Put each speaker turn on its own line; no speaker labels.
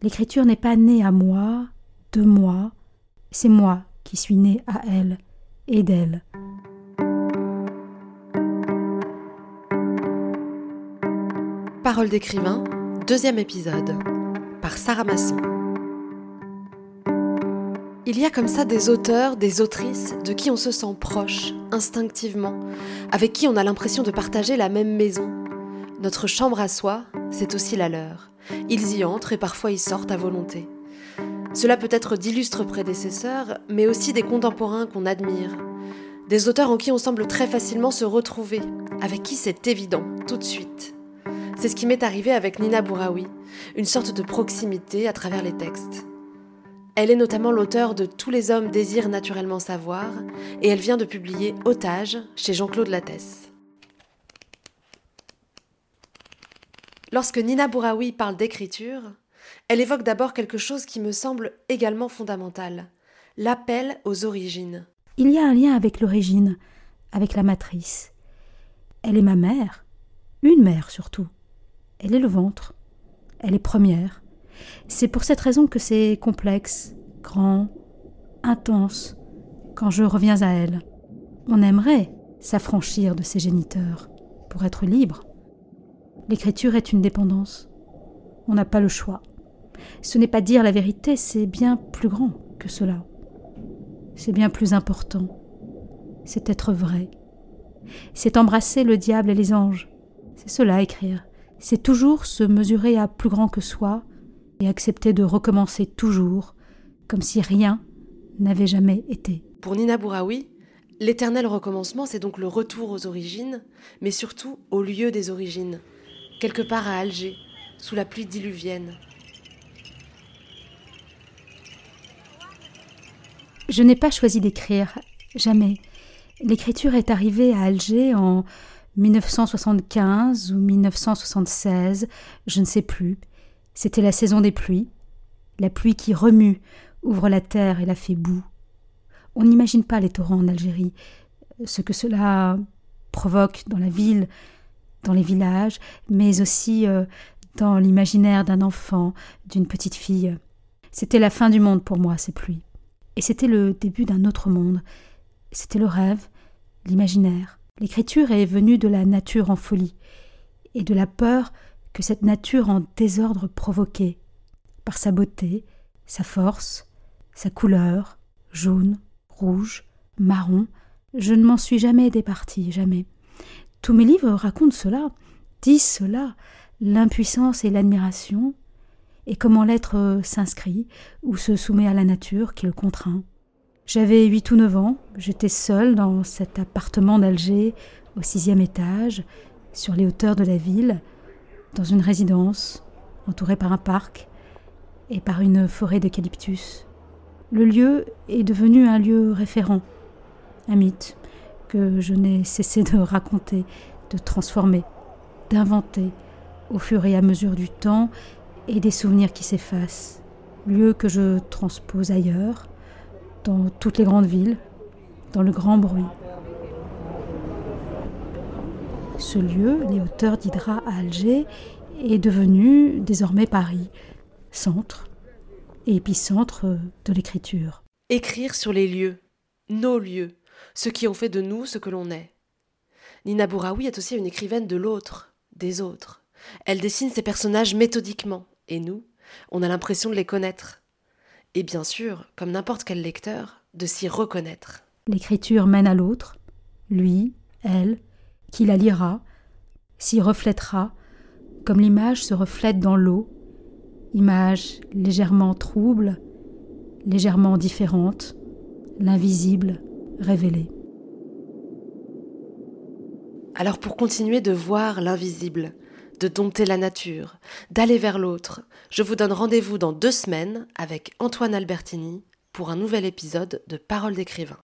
L'écriture n'est pas née à moi, de moi, c'est moi qui suis née à elle et d'elle.
Parole d'écrivain, deuxième épisode, par Sarah Masson. Il y a comme ça des auteurs, des autrices de qui on se sent proche, instinctivement, avec qui on a l'impression de partager la même maison. Notre chambre à soi, c'est aussi la leur. Ils y entrent et parfois y sortent à volonté. Cela peut être d'illustres prédécesseurs, mais aussi des contemporains qu'on admire. Des auteurs en qui on semble très facilement se retrouver, avec qui c'est évident, tout de suite. C'est ce qui m'est arrivé avec Nina Bouraoui, une sorte de proximité à travers les textes. Elle est notamment l'auteur de Tous les hommes désirent naturellement savoir et elle vient de publier Otage chez Jean-Claude Lattès. Lorsque Nina Bouraoui parle d'écriture, elle évoque d'abord quelque chose qui me semble également fondamental, l'appel aux origines.
Il y a un lien avec l'origine, avec la matrice. Elle est ma mère, une mère surtout. Elle est le ventre, elle est première, c'est pour cette raison que c'est complexe, grand, intense, quand je reviens à elle. On aimerait s'affranchir de ses géniteurs pour être libre. L'écriture est une dépendance. On n'a pas le choix. Ce n'est pas dire la vérité, c'est bien plus grand que cela. C'est bien plus important. C'est être vrai. C'est embrasser le diable et les anges. C'est cela écrire. C'est toujours se mesurer à plus grand que soi et accepter de recommencer toujours, comme si rien n'avait jamais été.
Pour Nina Bouraoui, l'éternel recommencement, c'est donc le retour aux origines, mais surtout au lieu des origines, quelque part à Alger, sous la pluie diluvienne.
Je n'ai pas choisi d'écrire, jamais. L'écriture est arrivée à Alger en 1975 ou 1976, je ne sais plus. C'était la saison des pluies. La pluie qui remue, ouvre la terre et la fait boue. On n'imagine pas les torrents en Algérie, ce que cela provoque dans la ville, dans les villages, mais aussi euh, dans l'imaginaire d'un enfant, d'une petite fille. C'était la fin du monde pour moi, ces pluies. Et c'était le début d'un autre monde. C'était le rêve, l'imaginaire. L'écriture est venue de la nature en folie, et de la peur que cette nature en désordre provoquée, par sa beauté, sa force, sa couleur, jaune, rouge, marron, je ne m'en suis jamais départie, jamais. Tous mes livres racontent cela, disent cela, l'impuissance et l'admiration, et comment l'être s'inscrit ou se soumet à la nature qui le contraint. J'avais huit ou neuf ans, j'étais seule dans cet appartement d'Alger, au sixième étage, sur les hauteurs de la ville, dans une résidence entourée par un parc et par une forêt d'eucalyptus. Le lieu est devenu un lieu référent, un mythe que je n'ai cessé de raconter, de transformer, d'inventer au fur et à mesure du temps et des souvenirs qui s'effacent. Lieu que je transpose ailleurs, dans toutes les grandes villes, dans le grand bruit. Ce lieu, les hauteurs d'Hydra à Alger, est devenu désormais Paris, centre et épicentre de l'écriture.
Écrire sur les lieux, nos lieux, ceux qui ont fait de nous ce que l'on est. Nina Bouraoui est aussi une écrivaine de l'autre, des autres. Elle dessine ses personnages méthodiquement, et nous, on a l'impression de les connaître. Et bien sûr, comme n'importe quel lecteur, de s'y reconnaître.
L'écriture mène à l'autre, lui, elle, qui la lira, s'y reflètera, comme l'image se reflète dans l'eau, image légèrement trouble, légèrement différente, l'invisible révélé.
Alors pour continuer de voir l'invisible, de dompter la nature, d'aller vers l'autre, je vous donne rendez-vous dans deux semaines avec Antoine Albertini pour un nouvel épisode de Parole d'écrivain.